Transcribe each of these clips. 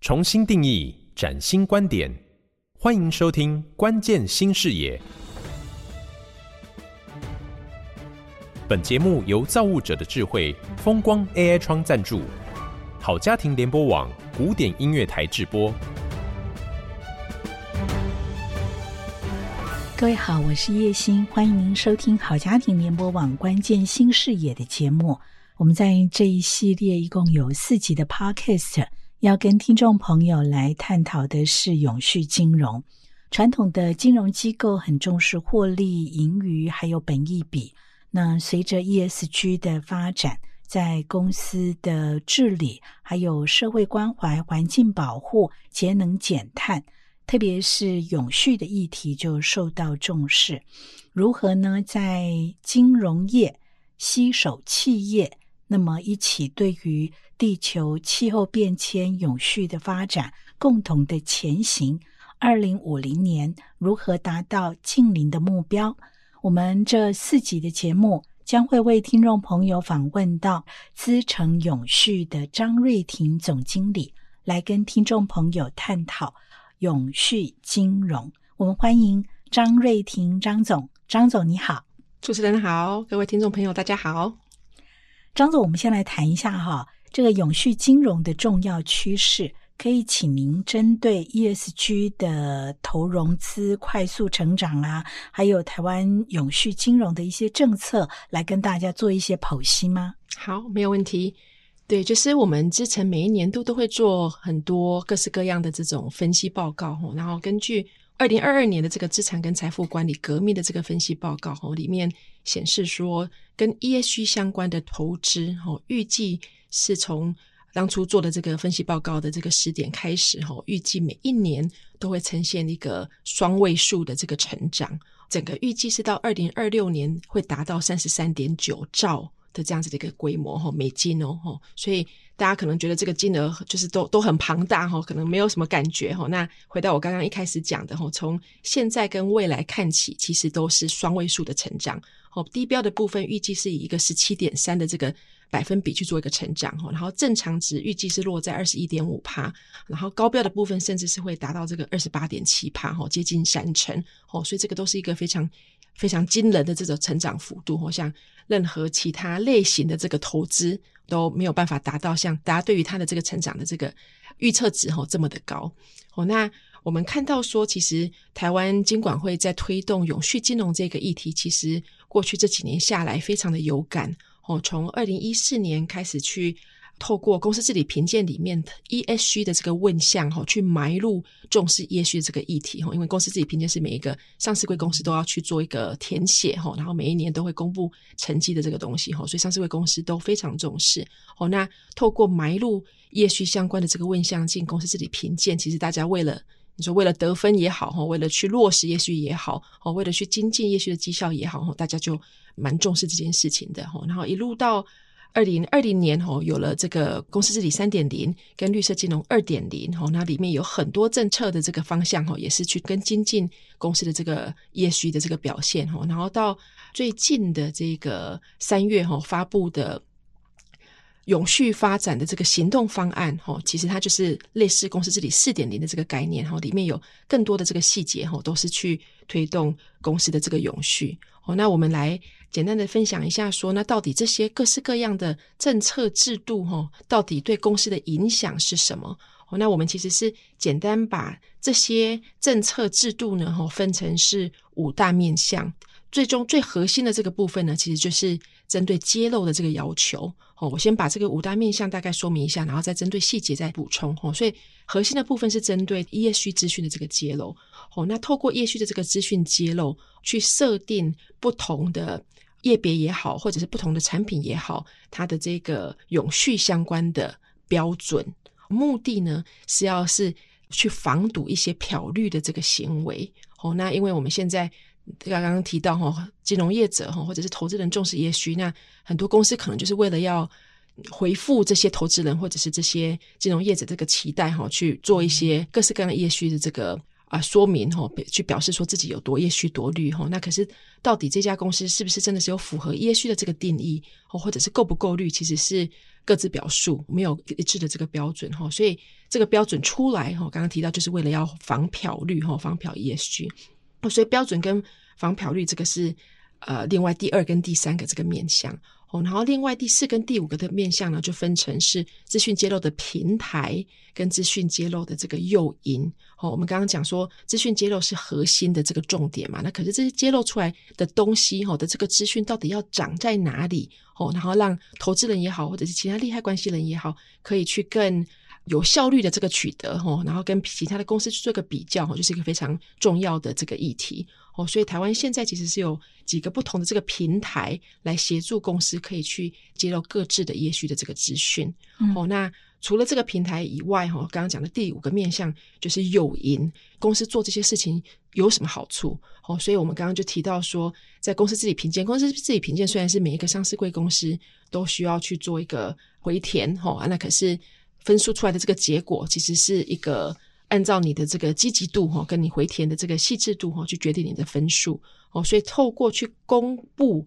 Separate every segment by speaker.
Speaker 1: 重新定义，崭新观点，欢迎收听《关键新视野》。本节目由造物者的智慧风光 AI 窗赞助，好家庭联播网古典音乐台制播。
Speaker 2: 各位好，我是叶欣，欢迎您收听好家庭联播网关键新视野的节目。我们在这一系列一共有四集的 Podcast。要跟听众朋友来探讨的是永续金融。传统的金融机构很重视获利、盈余，还有本益比。那随着 ESG 的发展，在公司的治理、还有社会关怀、环境保护、节能减碳，特别是永续的议题就受到重视。如何呢？在金融业吸手企业，那么一起对于地球气候变迁、永续的发展，共同的前行。二零五零年如何达到净零的目标？我们这四集的节目将会为听众朋友访问到资诚永续的张瑞婷总经理，来跟听众朋友探讨永续金融。我们欢迎张瑞婷张总，张总你好，
Speaker 3: 主持人好，各位听众朋友大家好。
Speaker 2: 张总，我们先来谈一下哈。这个永续金融的重要趋势，可以请您针对 ESG 的投融资快速成长啊，还有台湾永续金融的一些政策，来跟大家做一些剖析吗？
Speaker 3: 好，没有问题。对，就是我们之前每一年度都会做很多各式各样的这种分析报告，然后根据二零二二年的这个资产跟财富管理革命的这个分析报告，里面显示说，跟 ESG 相关的投资，预计。是从当初做的这个分析报告的这个时点开始，哈，预计每一年都会呈现一个双位数的这个成长，整个预计是到二零二六年会达到三十三点九兆的这样子的一个规模，哈，美金哦，所以大家可能觉得这个金额就是都都很庞大，哈，可能没有什么感觉，哈。那回到我刚刚一开始讲的，哈，从现在跟未来看起，其实都是双位数的成长，哦，低标的部分预计是以一个十七点三的这个。百分比去做一个成长，然后正常值预计是落在二十一点五趴，然后高标的部分甚至是会达到这个二十八点七趴，接近三成，哦，所以这个都是一个非常非常惊人的这种成长幅度，像任何其他类型的这个投资都没有办法达到像大家对于它的这个成长的这个预测值哦这么的高，哦，那我们看到说，其实台湾金管会在推动永续金融这个议题，其实过去这几年下来非常的有感。哦，从二零一四年开始去透过公司治理评鉴里面 ESG 的这个问项，哈，去埋入重视 ESG 的这个议题，哈，因为公司治理评鉴是每一个上市柜公司都要去做一个填写，哈，然后每一年都会公布成绩的这个东西，哈，所以上市柜公司都非常重视。哦，那透过埋入 ESG 相关的这个问项进公司治理评鉴，其实大家为了你说为了得分也好，哈，为了去落实 ESG 也好，哦，为了去精进 ESG 的绩效也好，哈，大家就。蛮重视这件事情的哈，然后一路到二零二零年哦，有了这个公司治理三点零跟绿色金融二点零哦，那里面有很多政策的这个方向哦，也是去跟精进公司的这个 ESG 的这个表现哦，然后到最近的这个三月哦发布的永续发展的这个行动方案哈，其实它就是类似公司治理四点零的这个概念哈，里面有更多的这个细节哈，都是去推动公司的这个永续哦，那我们来。简单的分享一下，说那到底这些各式各样的政策制度，哈，到底对公司的影响是什么？哦，那我们其实是简单把这些政策制度呢，哈，分成是五大面向。最终最核心的这个部分呢，其实就是针对揭露的这个要求。哦，我先把这个五大面向大概说明一下，然后再针对细节再补充。哦，所以核心的部分是针对 ESG 资讯的这个揭露。哦，那透过 ESG 的这个资讯揭露，去设定不同的。业别也好，或者是不同的产品也好，它的这个永续相关的标准，目的呢是要是去防堵一些漂绿的这个行为。哦，那因为我们现在刚刚提到哈，金融业者哈，或者是投资人重视 ESG，那很多公司可能就是为了要回复这些投资人或者是这些金融业者这个期待哈，去做一些各式各样 ESG 的这个。啊，说明哈，去表示说自己有多 ESG 多绿哈，那可是到底这家公司是不是真的是有符合 ESG 的这个定义，或者是够不够绿，其实是各自表述，没有一致的这个标准哈。所以这个标准出来哈，刚刚提到就是为了要防漂绿哈，防漂 ESG，所以标准跟防漂率这个是呃另外第二跟第三个这个面向。哦，然后另外第四跟第五个的面向呢，就分成是资讯揭露的平台跟资讯揭露的这个诱因。哦，我们刚刚讲说资讯揭露是核心的这个重点嘛，那可是这些揭露出来的东西，哦的这个资讯到底要长在哪里？哦，然后让投资人也好，或者是其他利害关系人也好，可以去更有效率的这个取得，哈，然后跟其他的公司去做个比较，哈，就是一个非常重要的这个议题。哦，所以台湾现在其实是有几个不同的这个平台来协助公司可以去揭露各自的 ESG 的这个资讯。嗯、哦，那除了这个平台以外，哈、哦，刚刚讲的第五个面向就是诱因，公司做这些事情有什么好处？哦，所以我们刚刚就提到说，在公司自己评鉴，公司自己评鉴虽然是每一个上市贵公司都需要去做一个回填，哈、哦，那可是分数出来的这个结果其实是一个。按照你的这个积极度哈，跟你回填的这个细致度哈，去决定你的分数哦。所以透过去公布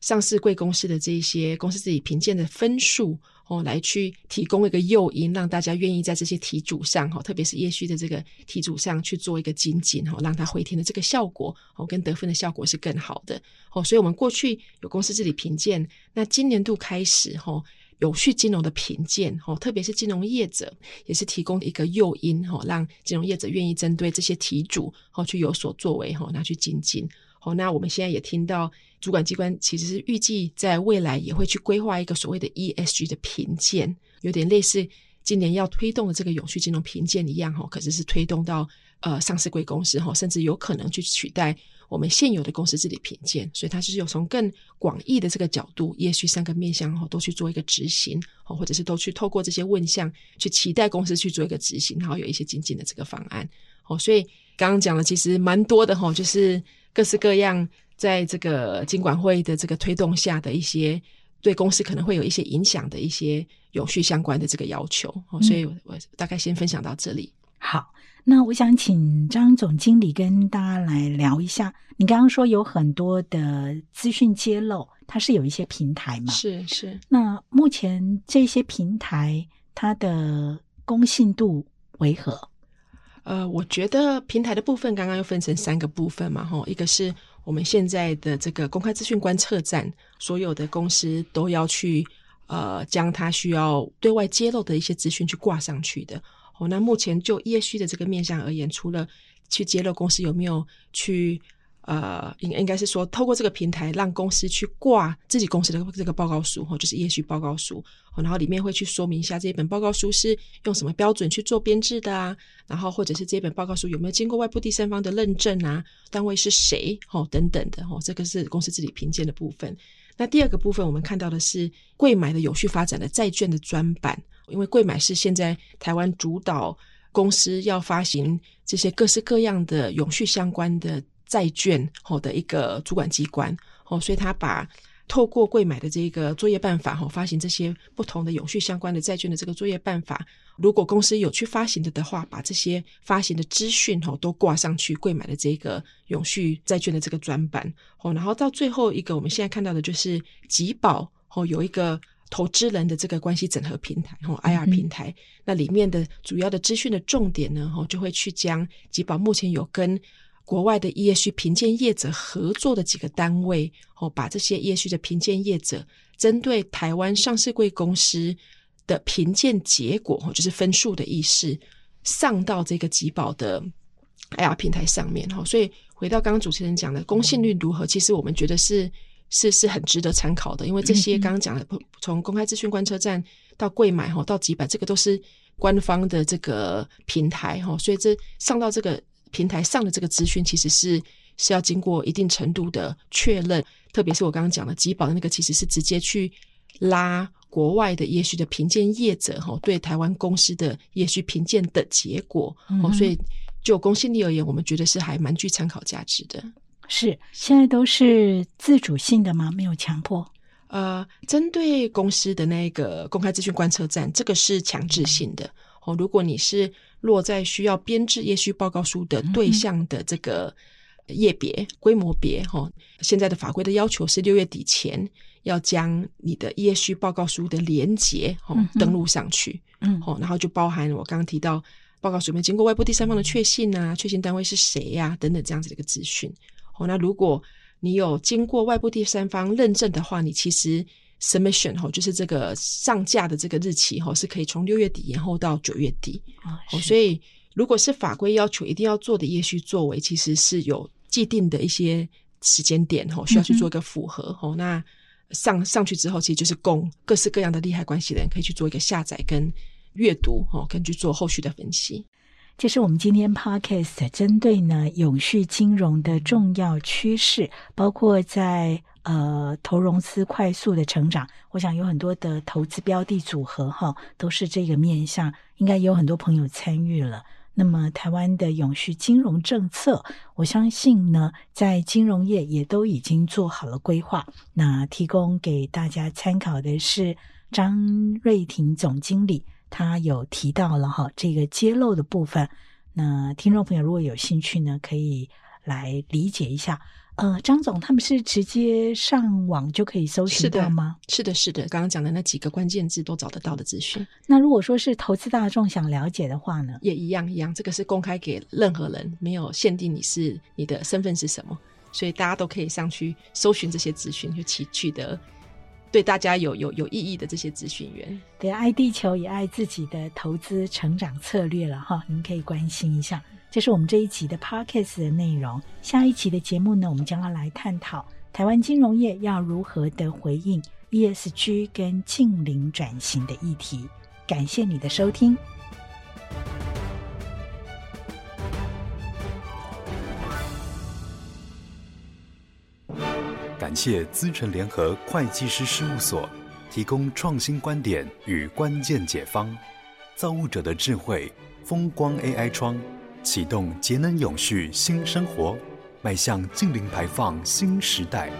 Speaker 3: 上市贵公司的这些公司自己评鉴的分数哦，来去提供一个诱因，让大家愿意在这些题组上哈，特别是 ESG 的这个题组上去做一个精进哈，让它回填的这个效果哦，跟得分的效果是更好的哦。所以我们过去有公司自己评鉴，那今年度开始哈。永续金融的评鉴，哈，特别是金融业者，也是提供一个诱因，哈，让金融业者愿意针对这些题主，哦，去有所作为，哈，拿去精进。好，那我们现在也听到主管机关其实是预计在未来也会去规划一个所谓的 ESG 的评鉴，有点类似今年要推动的这个永续金融评鉴一样，哈，可是是推动到呃上市柜公司，哈，甚至有可能去取代。我们现有的公司治理评鉴，所以它就是有从更广义的这个角度，也许三个面向哈，都去做一个执行，哦或者是都去透过这些问项去期待公司去做一个执行，然后有一些精进的这个方案。哦，所以刚刚讲的其实蛮多的哈，就是各式各样在这个经管会的这个推动下的一些对公司可能会有一些影响的一些永续相关的这个要求。哦，所以我大概先分享到这里。
Speaker 2: 好。那我想请张总经理跟大家来聊一下，你刚刚说有很多的资讯揭露，它是有一些平台嘛？
Speaker 3: 是是。
Speaker 2: 那目前这些平台它的公信度为何？
Speaker 3: 呃，我觉得平台的部分刚刚又分成三个部分嘛，吼，一个是我们现在的这个公开资讯观测站，所有的公司都要去呃将它需要对外揭露的一些资讯去挂上去的。哦，那目前就 ESG 的这个面向而言，除了去揭露公司有没有去呃，应应该是说透过这个平台让公司去挂自己公司的这个报告书，哦，就是 ESG 报告书，哦，然后里面会去说明一下这一本报告书是用什么标准去做编制的啊，然后或者是这一本报告书有没有经过外部第三方的认证啊，单位是谁，哦，等等的，哦，这个是公司自己评鉴的部分。那第二个部分，我们看到的是贵买的永续发展的债券的专版。因为贵买是现在台湾主导公司要发行这些各式各样的永续相关的债券后的一个主管机关哦，所以他把透过贵买的这个作业办法吼发行这些不同的永续相关的债券的这个作业办法，如果公司有去发行的的话，把这些发行的资讯吼都挂上去贵买的这个永续债券的这个专版哦，然后到最后一个我们现在看到的就是集保哦有一个。投资人的这个关系整合平台，哈，IR 平台，嗯、那里面的主要的资讯的重点呢，哈，就会去将集保目前有跟国外的 ESG 评鉴业者合作的几个单位，哦，把这些 ESG 的评鉴业者针对台湾上市贵公司的评鉴结果，哦，就是分数的意思，上到这个集保的 IR 平台上面，哈，所以回到刚刚主持人讲的公信率如何，其实我们觉得是。是是很值得参考的，因为这些刚刚讲的，从公开资讯观测站到柜买哈，到集百，这个都是官方的这个平台哈，所以这上到这个平台上的这个资讯，其实是是要经过一定程度的确认。特别是我刚刚讲的集保的那个，其实是直接去拉国外的 ESG 的评鉴业者哈，对台湾公司的 ESG 评鉴的结果，所以就公信力而言，我们觉得是还蛮具参考价值的。
Speaker 2: 是，现在都是自主性的吗？没有强迫？
Speaker 3: 呃，针对公司的那个公开资讯观测站，这个是强制性的哦。如果你是落在需要编制业需报告书的对象的这个业别、规模别哈。现在的法规的要求是六月底前要将你的业需报告书的连结哈登录上去，嗯，好，然后就包含我刚刚提到报告书里面经过外部第三方的确信啊，确信单位是谁呀、啊、等等这样子的一个资讯。好，那如果你有经过外部第三方认证的话，你其实 submission 哈，就是这个上架的这个日期哈，是可以从六月底延后到九月底。哦，所以如果是法规要求一定要做的 ESG 作为，其实是有既定的一些时间点哈，需要去做一个符合哈、嗯。那上上去之后，其实就是供各式各样的利害关系的人可以去做一个下载跟阅读哈，根据做后续的分析。
Speaker 2: 这是我们今天 podcast 针对呢永续金融的重要趋势，包括在呃投融资快速的成长，我想有很多的投资标的组合哈，都是这个面向，应该有很多朋友参与了。那么台湾的永续金融政策，我相信呢，在金融业也都已经做好了规划。那提供给大家参考的是张瑞婷总经理。他有提到了哈，这个揭露的部分，那听众朋友如果有兴趣呢，可以来理解一下。呃，张总他们是直接上网就可以搜寻到吗？
Speaker 3: 是的，是的，刚刚讲的那几个关键字都找得到的资讯。
Speaker 2: 那如果说是投资大众想了解的话呢，
Speaker 3: 也一样一样，这个是公开给任何人，没有限定你是你的身份是什么，所以大家都可以上去搜寻这些资讯，就取取得。对大家有有有意义的这些咨询员，
Speaker 2: 对，爱地球也爱自己的投资成长策略了哈，您可以关心一下。这是我们这一集的 Podcast 的内容。下一期的节目呢，我们将要来探讨台湾金融业要如何的回应 ESG 跟净零转型的议题。感谢你的收听。
Speaker 4: 感谢资诚联合会计师事务所提供创新观点与关键解方，造物者的智慧，风光 AI 窗启动节能永续新生活，迈向净零排放新时代。